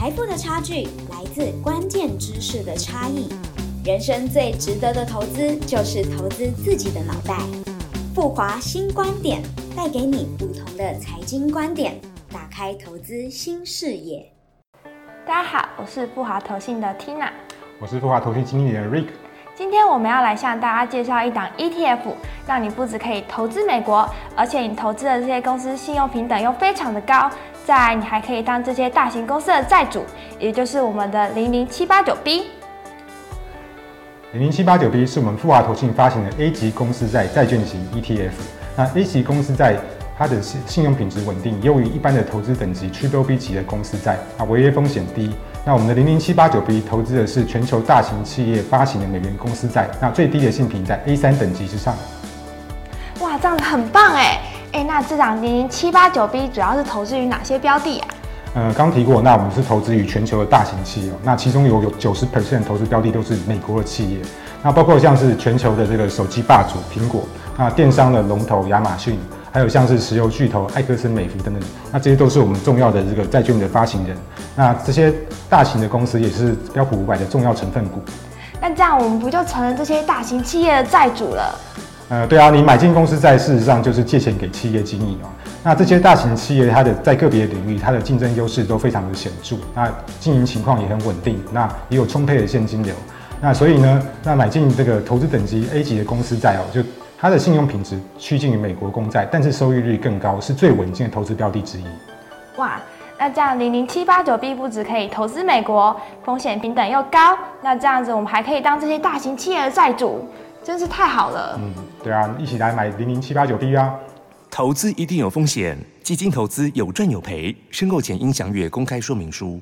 财富的差距来自关键知识的差异。人生最值得的投资就是投资自己的脑袋。富华新观点带给你不同的财经观点，打开投资新视野。大家好，我是富华投信的 Tina，我是富华投信经理人 Rick。今天我们要来向大家介绍一档 ETF，让你不只可以投资美国，而且你投资的这些公司信用平等又非常的高。再来，你还可以当这些大型公司的债主，也就是我们的零零七八九 B。零零七八九 B 是我们富华投信发行的 A 级公司债债券型 ETF。那 A 级公司债它的信信用品质稳定，优于一般的投资等级 Triple B 级的公司债，啊，违约风险低。那我们的零零七八九 B 投资的是全球大型企业发行的美元公司债，那最低的信评在 A 三等级之上。哇，这样子很棒哎哎，那这档零零七八九 B 主要是投资于哪些标的啊？呃，刚提过，那我们是投资于全球的大型企业，那其中有有九十 percent 投资标的都是美国的企业，那包括像是全球的这个手机霸主苹果，那电商的龙头亚马逊，还有像是石油巨头埃克森美孚等等，那这些都是我们重要的这个债券的发行人，那这些大型的公司也是标普五百的重要成分股。那这样我们不就成了这些大型企业的债主了？呃，对啊，你买进公司债，事实上就是借钱给企业经营哦。那这些大型企业，它的在个别领域，它的竞争优势都非常的显著，那经营情况也很稳定，那也有充沛的现金流。那所以呢，那买进这个投资等级 A 级的公司债哦，就它的信用品质趋近于美国公债，但是收益率更高，是最稳健的投资标的之一。哇，那这样零零七八九 B 不止可以投资美国，风险平等又高，那这样子我们还可以当这些大型企业的债主。真是太好了。嗯，对啊，一起来买零零七八九 D 啊！投资一定有风险，基金投资有赚有赔，申购前应详阅公开说明书。